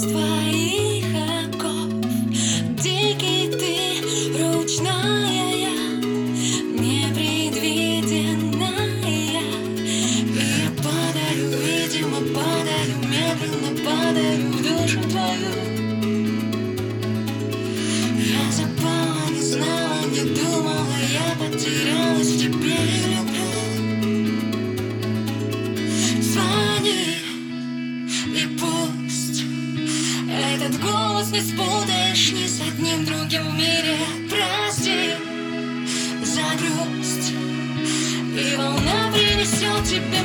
чувства. Не спутаешь ни с одним другим в мире. Прости за грусть. И волна принесет тебе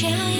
giant